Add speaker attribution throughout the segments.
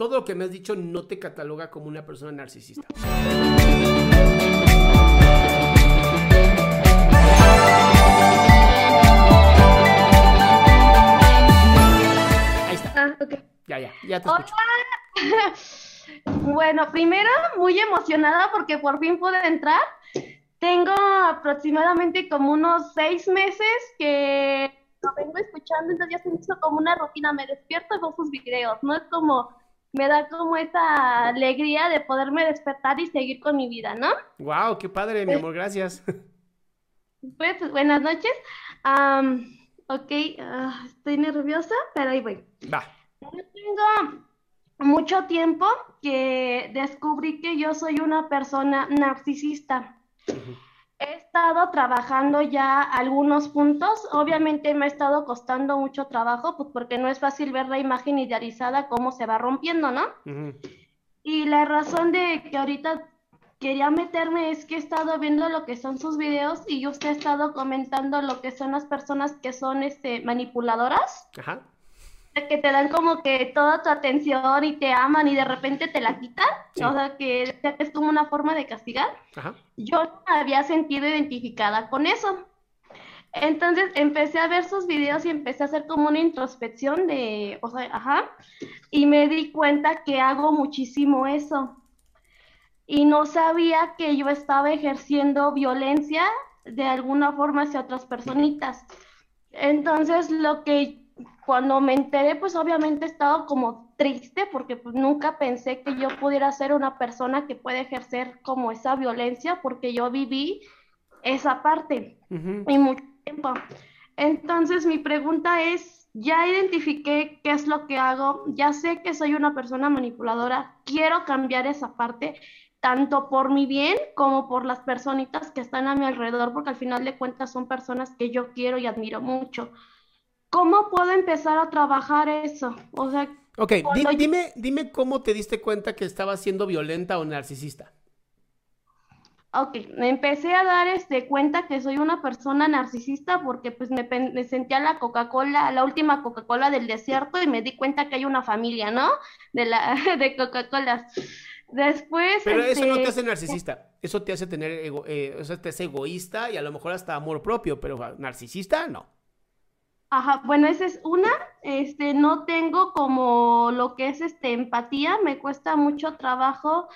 Speaker 1: Todo lo que me has dicho no te cataloga como una persona narcisista. Ahí está.
Speaker 2: Ah, ok.
Speaker 1: Ya, ya, ya te escucho.
Speaker 2: Bueno, primero, muy emocionada porque por fin pude entrar. Tengo aproximadamente como unos seis meses que lo vengo escuchando, entonces ya se me hizo como una rutina. Me despierto y veo sus videos, ¿no? Es como, me da como esa alegría de poderme despertar y seguir con mi vida, ¿no?
Speaker 1: Wow, qué padre, mi amor, gracias.
Speaker 2: Pues, buenas noches. Am, ok, ah, estoy nerviosa, pero ahí voy.
Speaker 1: Va.
Speaker 2: Yo tengo mucho tiempo que descubrí que yo soy una persona narcisista. He estado trabajando ya algunos puntos. Obviamente me ha estado costando mucho trabajo, pues porque no es fácil ver la imagen idealizada cómo se va rompiendo, ¿no?
Speaker 1: Ujú.
Speaker 2: Y la razón de que ahorita quería meterme es que he estado viendo lo que son sus videos y usted ha estado comentando lo que son las personas que son este, manipuladoras
Speaker 1: Ajá.
Speaker 2: Que te dan como que toda tu atención y te aman y de repente te la quitan,
Speaker 1: Sí.
Speaker 2: o sea que, es como una forma de castigar.
Speaker 1: Ajá.
Speaker 2: Yo no me había sentido identificada con eso. Entonces empecé a ver sus videos y empecé a hacer como una introspección de, o sea, ajá, y me di cuenta que hago muchísimo eso. Y no sabía que yo estaba ejerciendo violencia de alguna forma hacia otras personitas. Entonces, lo que cuando me enteré, pues obviamente he estado como triste porque pues nunca pensé que yo pudiera ser una persona que puede ejercer como esa violencia porque yo viví esa parte
Speaker 1: Ujú.
Speaker 2: y mucho tiempo. Entonces, mi pregunta es, ya identifiqué qué es lo que hago, ya sé que soy una persona manipuladora, quiero cambiar esa parte, tanto por mi bien como por las personitas que están a mi alrededor, porque al final de cuentas son personas que yo quiero y admiro mucho. ¿Cómo puedo empezar a trabajar eso? O sea,
Speaker 1: Ok,
Speaker 2: Cuando
Speaker 1: dime, dime cómo te diste cuenta que estabas siendo violenta o narcisista.
Speaker 2: Ok, me empecé a dar este, cuenta que soy una persona narcisista porque pues me, sentía la Coca-Cola, la última Coca-Cola del desierto y me di cuenta que hay una familia, ¿no? De la de Coca-Colas. Después,
Speaker 1: Pero eso no te
Speaker 2: este,
Speaker 1: hace narcisista. Eso te hace tener ego, eh, o sea, te hace egoísta y a lo mejor hasta amor propio, pero ah, narcisista no.
Speaker 2: Ajá, bueno, esa es una, este, no tengo como lo que es este empatía, me cuesta mucho trabajo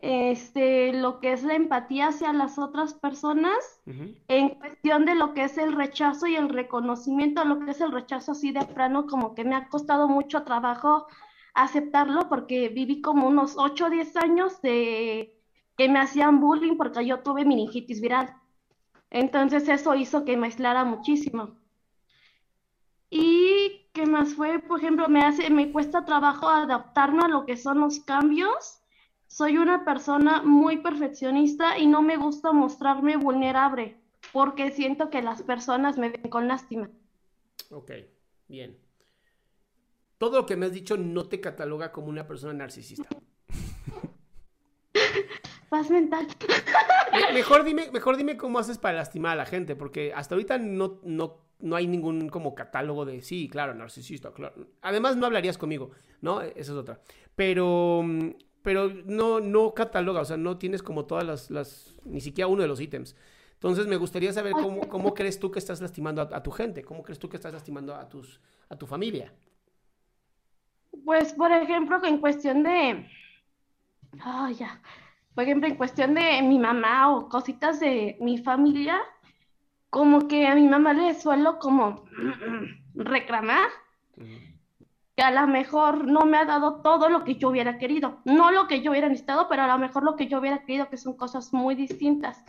Speaker 2: este, lo que es la empatía hacia las otras personas. En cuestión de lo que es el rechazo y el reconocimiento, lo que es el rechazo así de plano, como que me ha costado mucho trabajo aceptarlo porque viví como unos 8 o 10 años de que me hacían bullying porque yo tuve meningitis viral. Entonces eso hizo que me aislara muchísimo. Y qué más fue, por ejemplo, me hace, me cuesta trabajo adaptarme a lo que son los cambios. Soy una persona muy perfeccionista y no me gusta mostrarme vulnerable porque siento que las personas me ven con lástima.
Speaker 1: Ok, bien. Todo lo que me has dicho no te cataloga como una persona narcisista.
Speaker 2: Paz mental.
Speaker 1: Me- Mejor dime, mejor dime cómo haces para lastimar a la gente, porque hasta ahorita no, no, no hay ningún como catálogo de, sí, claro, narcisista, claro. Además, no hablarías conmigo, ¿no? Esa es otra. Pero, mm, pero no, no cataloga, o sea, no tienes como todas las, las ni siquiera uno de los ítems. Entonces, me gustaría saber cómo, cómo crees tú que estás lastimando a, tu gente, cómo crees tú que estás lastimando a, tus, a tu familia.
Speaker 2: Pues, por ejemplo, en cuestión de, ah, ya, por ejemplo, en cuestión de mi mamá o cositas de mi familia, como que a mi mamá le suelo como reclamar que a lo mejor no me ha dado todo lo que yo hubiera querido, no lo que yo hubiera necesitado, pero a lo mejor lo que yo hubiera querido, que son cosas muy distintas.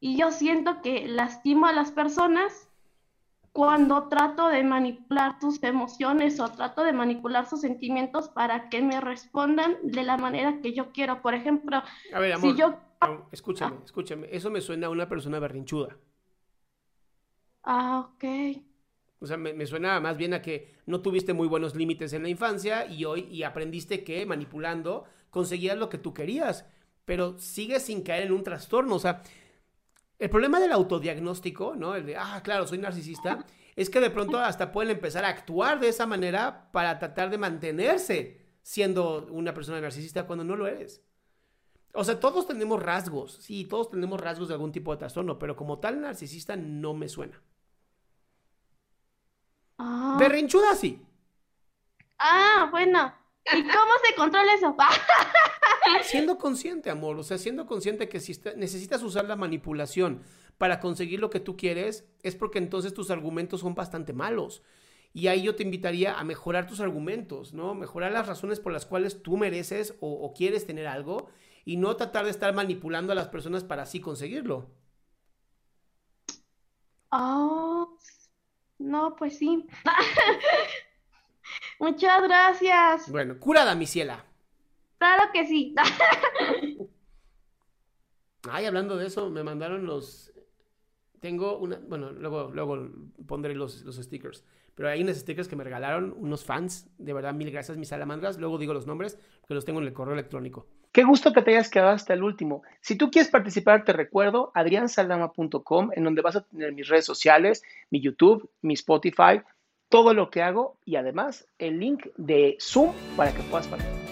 Speaker 2: Y yo siento que lastimo a las personas cuando trato de manipular tus emociones o trato de manipular sus sentimientos para que me respondan de la manera que yo quiero. Por ejemplo,
Speaker 1: a ver, amor, si yo... escúchame, escúchame, eso me suena a una persona berrinchuda.
Speaker 2: Ah, ok.
Speaker 1: O sea, me, suena más bien a que no tuviste muy buenos límites en la infancia y hoy y aprendiste que manipulando conseguías lo que tú querías, pero sigues sin caer en un trastorno. O sea, el problema del autodiagnóstico, ¿no? El de, ah, claro, soy narcisista, es que de pronto hasta pueden empezar a actuar de esa manera para tratar de mantenerse siendo una persona narcisista cuando no lo eres. O sea, todos tenemos rasgos, sí, todos tenemos rasgos de algún tipo de trastorno, pero como tal narcisista no me suena.
Speaker 2: Ah.
Speaker 1: Berrinchuda sí.
Speaker 2: Ah, bueno. ¿Y cómo se controla eso?
Speaker 1: siendo consciente, amor. O sea, siendo consciente que si necesitas usar la manipulación para conseguir lo que tú quieres, es porque entonces tus argumentos son bastante malos. Y ahí yo te invitaría a mejorar tus argumentos, ¿no? Mejorar las razones por las cuales tú mereces o, o quieres tener algo y no tratar de estar manipulando a las personas para así conseguirlo.
Speaker 2: Oh, no, pues sí. Muchas gracias.
Speaker 1: Bueno, curada, mi ciela.
Speaker 2: Claro que sí.
Speaker 1: Ay, hablando de eso, me mandaron los. Tengo una. Bueno, luego, luego pondré los, los stickers. Pero hay unos stickers que me regalaron unos fans. De verdad, mil gracias, mis salamandras. Luego digo los nombres, porque los tengo en el correo electrónico.
Speaker 3: Qué gusto que te hayas quedado hasta el último. Si tú quieres participar, te recuerdo adriansaldama.com, en donde vas a tener mis redes sociales, mi YouTube, mi Spotify, todo lo que hago y además el link de Zoom para que puedas participar.